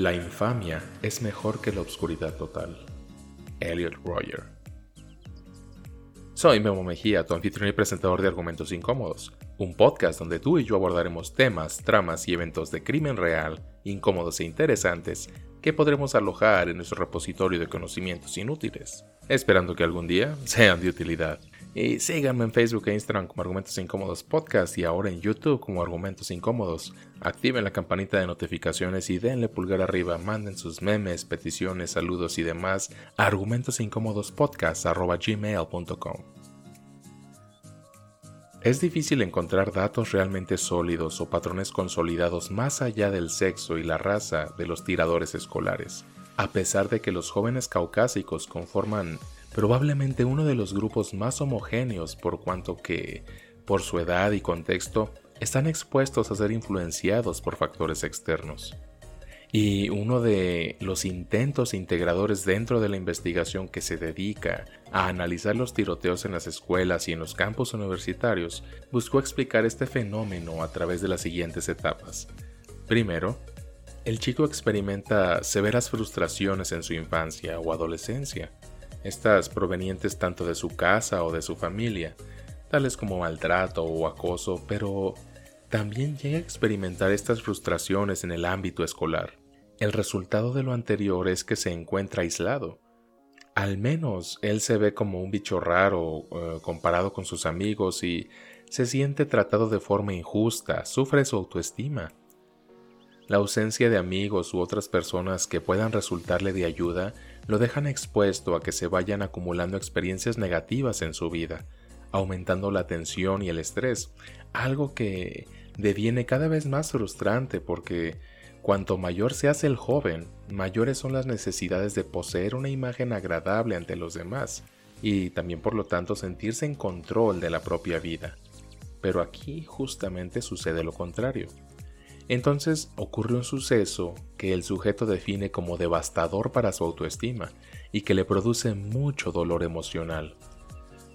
La infamia es mejor que la oscuridad total. Elliot Roger. Soy Memo Mejía, tu anfitrión y presentador de Argumentos Incómodos, un podcast donde tú y yo abordaremos temas, tramas y eventos de crimen real, incómodos e interesantes que podremos alojar en nuestro repositorio de conocimientos inútiles, esperando que algún día sean de utilidad. Y síganme en Facebook e Instagram como Argumentos Incómodos Podcast y ahora en YouTube como Argumentos Incómodos. Activen la campanita de notificaciones y denle pulgar arriba. Manden sus memes, peticiones, saludos y demás a argumentosincómodospodcast.gmail.com Es difícil encontrar datos realmente sólidos o patrones consolidados más allá del sexo y la raza de los tiradores escolares, a pesar de que los jóvenes caucásicos conforman probablemente uno de los grupos más homogéneos por cuanto que, por su edad y contexto, están expuestos a ser influenciados por factores externos. Y uno de los intentos integradores dentro de la investigación que se dedica a analizar los tiroteos en las escuelas y en los campos universitarios buscó explicar este fenómeno a través de las siguientes etapas. Primero, el chico experimenta severas frustraciones en su infancia o adolescencia, estas provenientes tanto de su casa o de su familia, tales como maltrato o acoso, pero también llega a experimentar estas frustraciones en el ámbito escolar. El resultado de lo anterior es que se encuentra aislado. Al menos él se ve como un bicho raro eh, comparado con sus amigos y se siente tratado de forma injusta, sufre su autoestima. La ausencia de amigos u otras personas que puedan resultarle de ayuda lo dejan expuesto a que se vayan acumulando experiencias negativas en su vida, aumentando la tensión y el estrés, algo que deviene cada vez más frustrante porque cuanto mayor se hace el joven, mayores son las necesidades de poseer una imagen agradable ante los demás y también por lo tanto sentirse en control de la propia vida. Pero aquí justamente sucede lo contrario. Entonces ocurre un suceso que el sujeto define como devastador para su autoestima y que le produce mucho dolor emocional.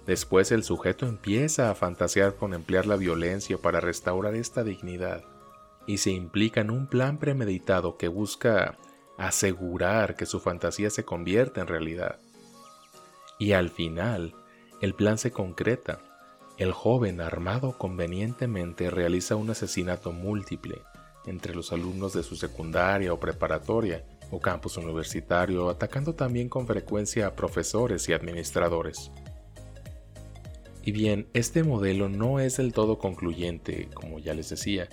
Después el sujeto empieza a fantasear con emplear la violencia para restaurar esta dignidad y se implica en un plan premeditado que busca asegurar que su fantasía se convierta en realidad. Y al final, el plan se concreta. El joven armado convenientemente realiza un asesinato múltiple entre los alumnos de su secundaria o preparatoria o campus universitario, atacando también con frecuencia a profesores y administradores. Y bien, este modelo no es del todo concluyente, como ya les decía.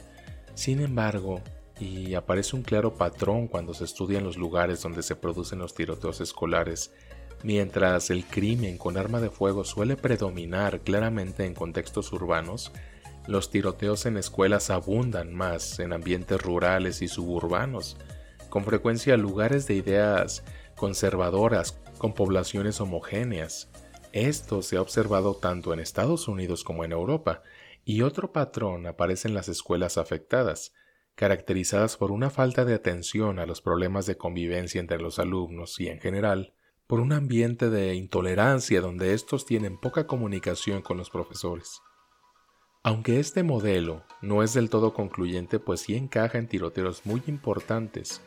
Sin embargo, y aparece un claro patrón cuando se estudian los lugares donde se producen los tiroteos escolares, mientras el crimen con arma de fuego suele predominar claramente en contextos urbanos, los tiroteos en escuelas abundan más en ambientes rurales y suburbanos, con frecuencia lugares de ideas conservadoras con poblaciones homogéneas. Esto se ha observado tanto en Estados Unidos como en Europa, y otro patrón aparece en las escuelas afectadas, caracterizadas por una falta de atención a los problemas de convivencia entre los alumnos y en general, por un ambiente de intolerancia donde estos tienen poca comunicación con los profesores. Aunque este modelo no es del todo concluyente, pues sí encaja en tiroteos muy importantes,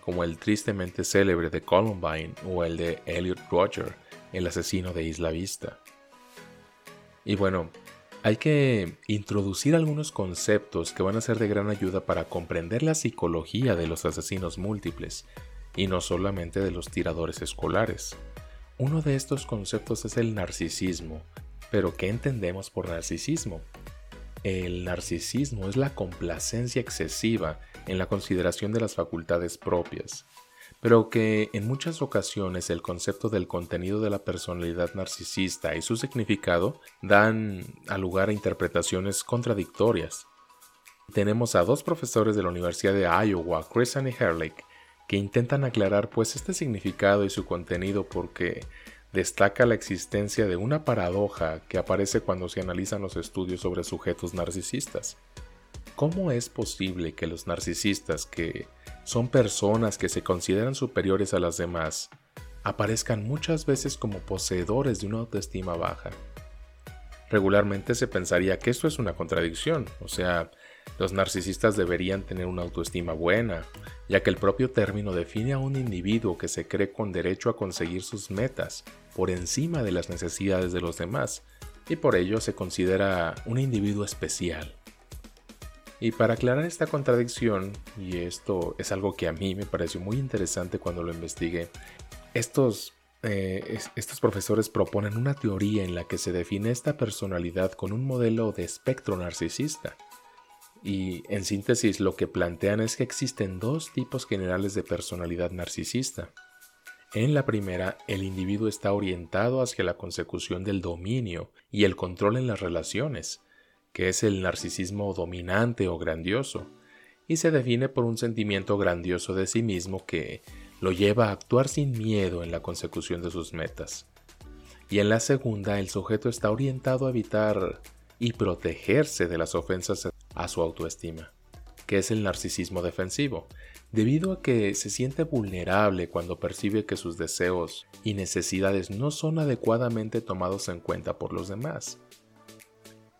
como el tristemente célebre de Columbine o el de Elliot Roger, el asesino de Isla Vista. Y bueno, hay que introducir algunos conceptos que van a ser de gran ayuda para comprender la psicología de los asesinos múltiples, y no solamente de los tiradores escolares. Uno de estos conceptos es el narcisismo, pero ¿qué entendemos por narcisismo? El narcisismo es la complacencia excesiva en la consideración de las facultades propias, pero que en muchas ocasiones el concepto del contenido de la personalidad narcisista y su significado dan a lugar a interpretaciones contradictorias. Tenemos a dos profesores de la Universidad de Iowa, Christian y Herlick, que intentan aclarar pues este significado y su contenido porque destaca la existencia de una paradoja que aparece cuando se analizan los estudios sobre sujetos narcisistas. ¿Cómo es posible que los narcisistas, que son personas que se consideran superiores a las demás, aparezcan muchas veces como poseedores de una autoestima baja? Regularmente se pensaría que esto es una contradicción, o sea, Los narcisistas deberían tener una autoestima buena, ya que el propio término define a un individuo que se cree con derecho a conseguir sus metas por encima de las necesidades de los demás, y por ello se considera un individuo especial. Y para aclarar esta contradicción, y esto es algo que a mí me pareció muy interesante cuando lo investigué, estos, eh, estos profesores proponen una teoría en la que se define esta personalidad con un modelo de espectro narcisista. Y en síntesis lo que plantean es que existen dos tipos generales de personalidad narcisista. En la primera, el individuo está orientado hacia la consecución del dominio y el control en las relaciones, que es el narcisismo dominante o grandioso, y se define por un sentimiento grandioso de sí mismo que lo lleva a actuar sin miedo en la consecución de sus metas. Y en la segunda, el sujeto está orientado a evitar y protegerse de las ofensas a su autoestima, que es el narcisismo defensivo, debido a que se siente vulnerable cuando percibe que sus deseos y necesidades no son adecuadamente tomados en cuenta por los demás.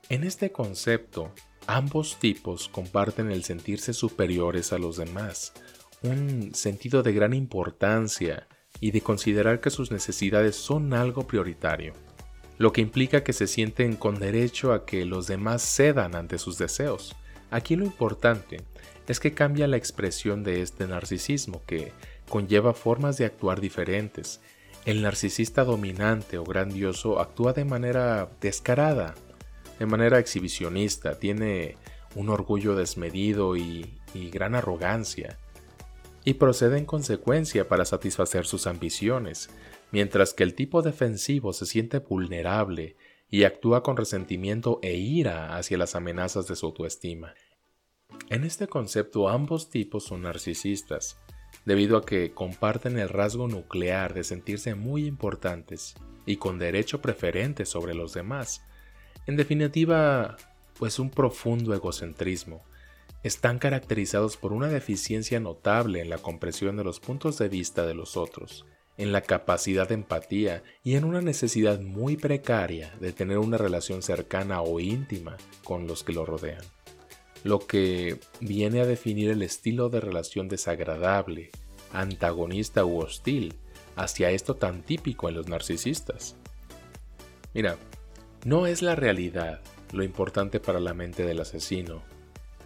En este concepto, ambos tipos comparten el sentirse superiores a los demás, un sentido de gran importancia y de considerar que sus necesidades son algo prioritario, lo que implica que se sienten con derecho a que los demás cedan ante sus deseos. Aquí lo importante es que cambia la expresión de este narcisismo que conlleva formas de actuar diferentes. El narcisista dominante o grandioso actúa de manera descarada, de manera exhibicionista, tiene un orgullo desmedido y, gran arrogancia, y procede en consecuencia para satisfacer sus ambiciones, mientras que el tipo defensivo se siente vulnerable y actúa con resentimiento e ira hacia las amenazas de su autoestima. En este concepto ambos tipos son narcisistas, debido a que comparten el rasgo nuclear de sentirse muy importantes y con derecho preferente sobre los demás, en definitiva, pues un profundo egocentrismo. Están caracterizados por una deficiencia notable en la comprensión de los puntos de vista de los otros, en la capacidad de empatía y en una necesidad muy precaria de tener una relación cercana o íntima con los que lo rodean, lo que viene a definir el estilo de relación desagradable, antagonista u hostil hacia esto tan típico en los narcisistas. Mira, no es la realidad lo importante para la mente del asesino,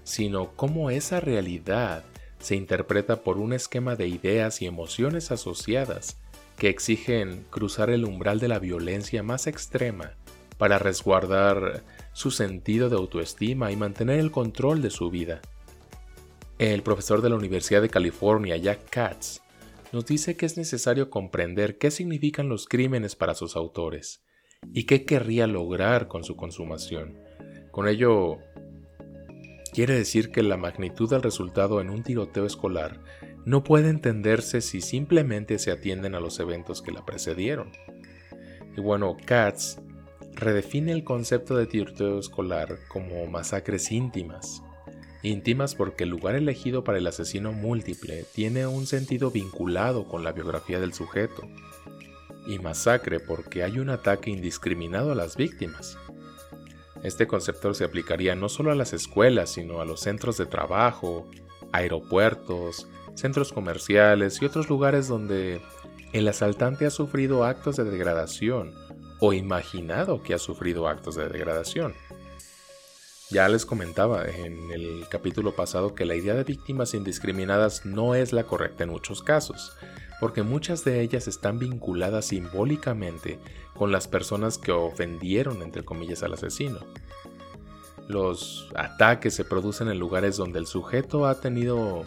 sino cómo esa realidad se interpreta por un esquema de ideas y emociones asociadas que exigen cruzar el umbral de la violencia más extrema para resguardar su sentido de autoestima y mantener el control de su vida. El profesor de la Universidad de California, Jack Katz, nos dice que es necesario comprender qué significan los crímenes para sus autores y qué querría lograr con su consumación. Con ello, quiere decir que la magnitud del resultado en un tiroteo escolar no puede entenderse si simplemente se atienden a los eventos que la precedieron. Y bueno, Katz redefine el concepto de tiroteo escolar como masacres íntimas. Íntimas porque el lugar elegido para el asesino múltiple tiene un sentido vinculado con la biografía del sujeto, y masacre porque hay un ataque indiscriminado a las víctimas. Este concepto se aplicaría no solo a las escuelas, sino a los centros de trabajo, aeropuertos, centros comerciales y otros lugares donde el asaltante ha sufrido actos de degradación o imaginado que ha sufrido actos de degradación. Ya les comentaba en el capítulo pasado que la idea de víctimas indiscriminadas no es la correcta en muchos casos, porque muchas de ellas están vinculadas simbólicamente con las personas que ofendieron, entre comillas, al asesino. Los ataques se producen en lugares donde el sujeto ha tenido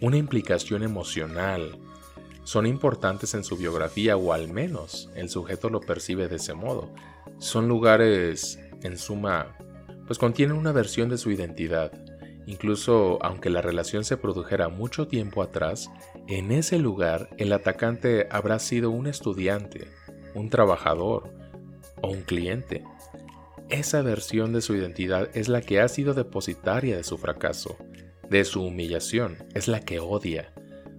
una implicación emocional, son importantes en su biografía o al menos el sujeto lo percibe de ese modo. Son lugares, en suma, pues contienen una versión de su identidad, Incluso aunque la relación se produjera mucho tiempo atrás, en ese lugar el atacante habrá sido un estudiante, un trabajador o un cliente. Esa versión de su identidad es la que ha sido depositaria de su fracaso, de su humillación, es la que odia,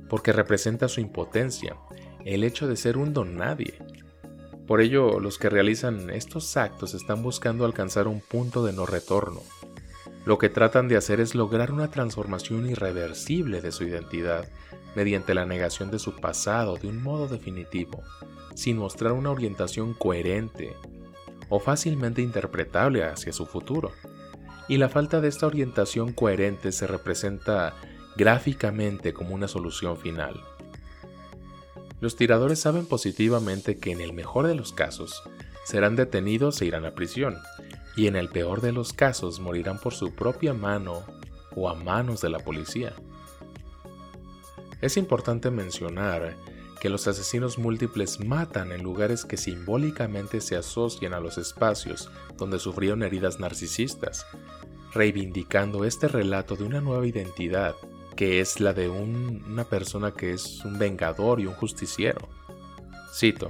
porque representa su impotencia, el hecho de ser un don nadie. Por ello, los que realizan estos actos están buscando alcanzar un punto de no retorno, Lo que tratan de hacer es lograr una transformación irreversible de su identidad mediante la negación de su pasado de un modo definitivo, sin mostrar una orientación coherente o fácilmente interpretable hacia su futuro. Y la falta de esta orientación coherente se representa gráficamente como una solución final. Los tiradores saben positivamente que en el mejor de los casos serán detenidos e irán a prisión, y en el peor de los casos morirán por su propia mano o a manos de la policía. Es importante mencionar que los asesinos múltiples matan en lugares que simbólicamente se asocian a los espacios donde sufrieron heridas narcisistas, reivindicando este relato de una nueva identidad que es la de una persona que es un vengador y un justiciero. Cito,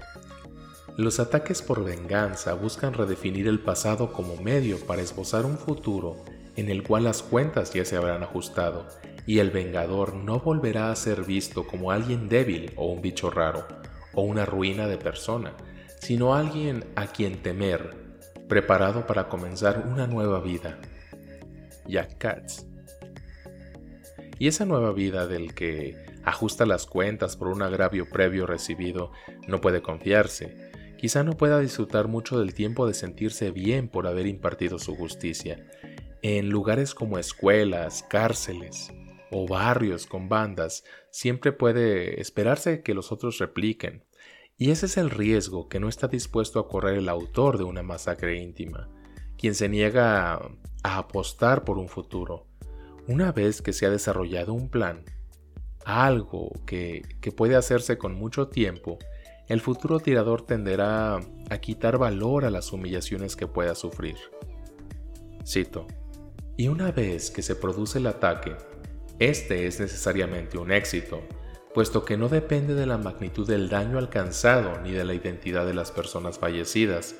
los ataques por venganza buscan redefinir el pasado como medio para esbozar un futuro en el cual las cuentas ya se habrán ajustado y el vengador no volverá a ser visto como alguien débil o un bicho raro o una ruina de persona, sino alguien a quien temer, preparado para comenzar una nueva vida. Jack Katz. Y esa nueva vida del que ajusta las cuentas por un agravio previo recibido no puede confiarse, Quizá no pueda disfrutar mucho del tiempo de sentirse bien por haber impartido su justicia. En lugares como escuelas, cárceles o barrios con bandas, siempre puede esperarse que los otros repliquen. Y ese es el riesgo que no está dispuesto a correr el autor de una masacre íntima, quien se niega a, apostar por un futuro. Una vez que se ha desarrollado un plan, algo que, que puede hacerse con mucho tiempo, el futuro tirador tenderá a quitar valor a las humillaciones que pueda sufrir. Cito, y una vez que se produce el ataque, este es necesariamente un éxito, puesto que no depende de la magnitud del daño alcanzado ni de la identidad de las personas fallecidas,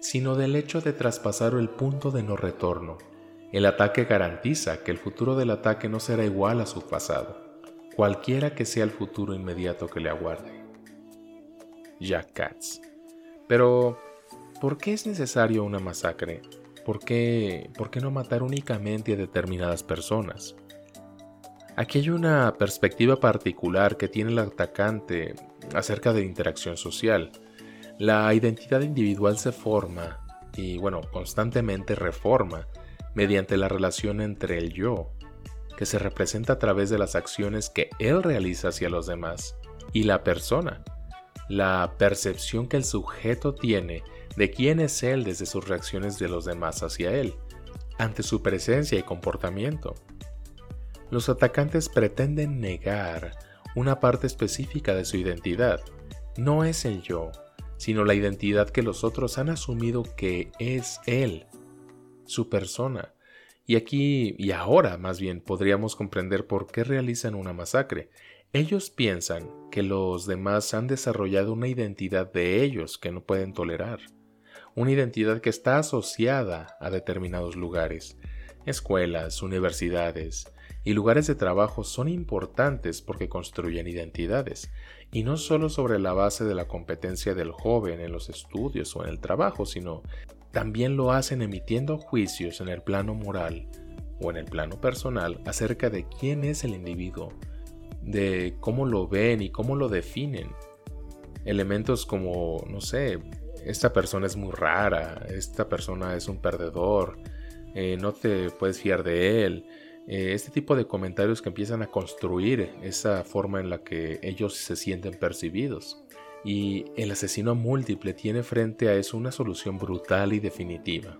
sino del hecho de traspasar el punto de no retorno. El ataque garantiza que el futuro del ataque no será igual a su pasado, cualquiera que sea el futuro inmediato que le aguarde. Jack Katz. Pero, ¿por qué es necesario una masacre? ¿Por qué, ¿Por qué no matar únicamente a determinadas personas? Aquí hay una perspectiva particular que tiene el atacante acerca de interacción social. La identidad individual se forma y, bueno, constantemente reforma mediante la relación entre el yo, que se representa a través de las acciones que él realiza hacia los demás, y la persona, la percepción que el sujeto tiene de quién es él desde sus reacciones de los demás hacia él, ante su presencia y comportamiento. Los atacantes pretenden negar una parte específica de su identidad. No es el yo, sino la identidad que los otros han asumido que es él, su persona. Y aquí y ahora más bien podríamos comprender por qué realizan una masacre. Ellos piensan que los demás han desarrollado una identidad de ellos que no pueden tolerar, una identidad que está asociada a determinados lugares. Escuelas, universidades y lugares de trabajo son importantes porque construyen identidades, y no solo sobre la base de la competencia del joven en los estudios o en el trabajo, sino también lo hacen emitiendo juicios en el plano moral o en el plano personal acerca de quién es el individuo de cómo lo ven y cómo lo definen. Elementos como, no sé, esta persona es muy rara, esta persona es un perdedor, eh, no te puedes fiar de él. Eh, este tipo de comentarios que empiezan a construir esa forma en la que ellos se sienten percibidos. Y el asesino múltiple tiene frente a eso una solución brutal y definitiva.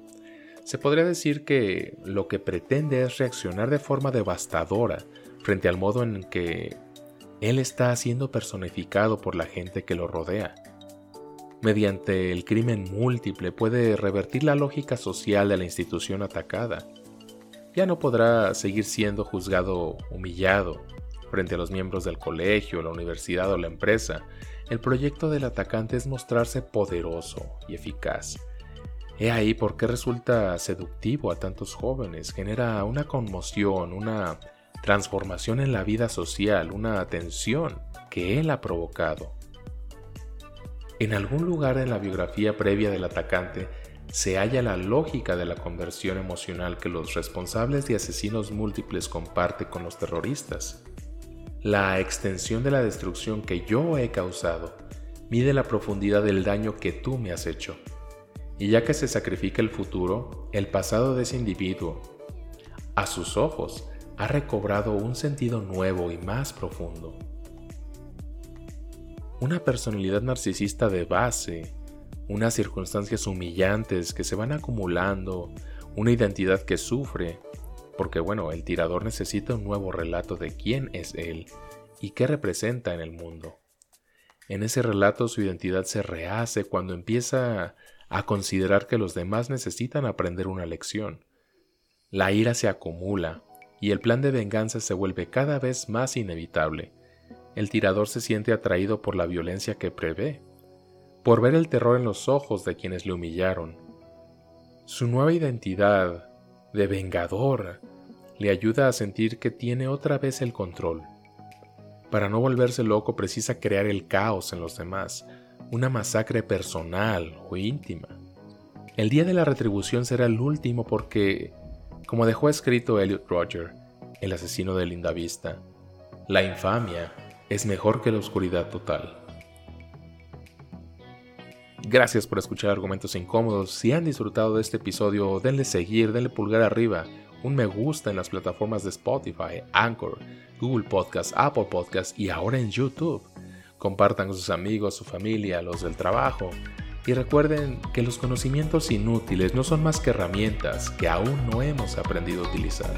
Se podría decir que lo que pretende es reaccionar de forma devastadora frente al modo en que él está siendo personificado por la gente que lo rodea. Mediante el crimen múltiple puede revertir la lógica social de la institución atacada. Ya no podrá seguir siendo juzgado humillado frente a los miembros del colegio, la universidad o la empresa. El proyecto del atacante es mostrarse poderoso y eficaz. He ahí por qué resulta seductivo a tantos jóvenes, genera una conmoción, una transformación en la vida social, una atención que él ha provocado. En algún lugar en la biografía previa del atacante se halla la lógica de la conversión emocional que los responsables de asesinos múltiples comparte con los terroristas. La extensión de la destrucción que yo he causado mide la profundidad del daño que tú me has hecho. Y ya que se sacrifica el futuro, el pasado de ese individuo, a sus ojos, ha recobrado un sentido nuevo y más profundo. Una personalidad narcisista de base unas circunstancias humillantes que se van acumulando, una identidad que sufre, porque bueno, el tirador necesita un nuevo relato de quién es él y qué representa en el mundo. En ese relato su identidad se rehace cuando empieza a considerar que los demás necesitan aprender una lección. La ira se acumula y el plan de venganza se vuelve cada vez más inevitable. El tirador se siente atraído por la violencia que prevé por ver el terror en los ojos de quienes le humillaron. Su nueva identidad de vengador le ayuda a sentir que tiene otra vez el control. Para no volverse loco precisa crear el caos en los demás, una masacre personal o íntima. El día de la retribución será el último porque, como dejó escrito Elliot Roger, el asesino de Linda Vista, la infamia es mejor que la oscuridad total. Gracias por escuchar Argumentos Incómodos. Si han disfrutado de este episodio, denle seguir, denle pulgar arriba, un me gusta en las plataformas de Spotify, Anchor, Google Podcast, Apple Podcast y ahora en YouTube. Compartan con sus amigos, su familia, los del trabajo. Y recuerden que los conocimientos inútiles no son más que herramientas que aún no hemos aprendido a utilizar.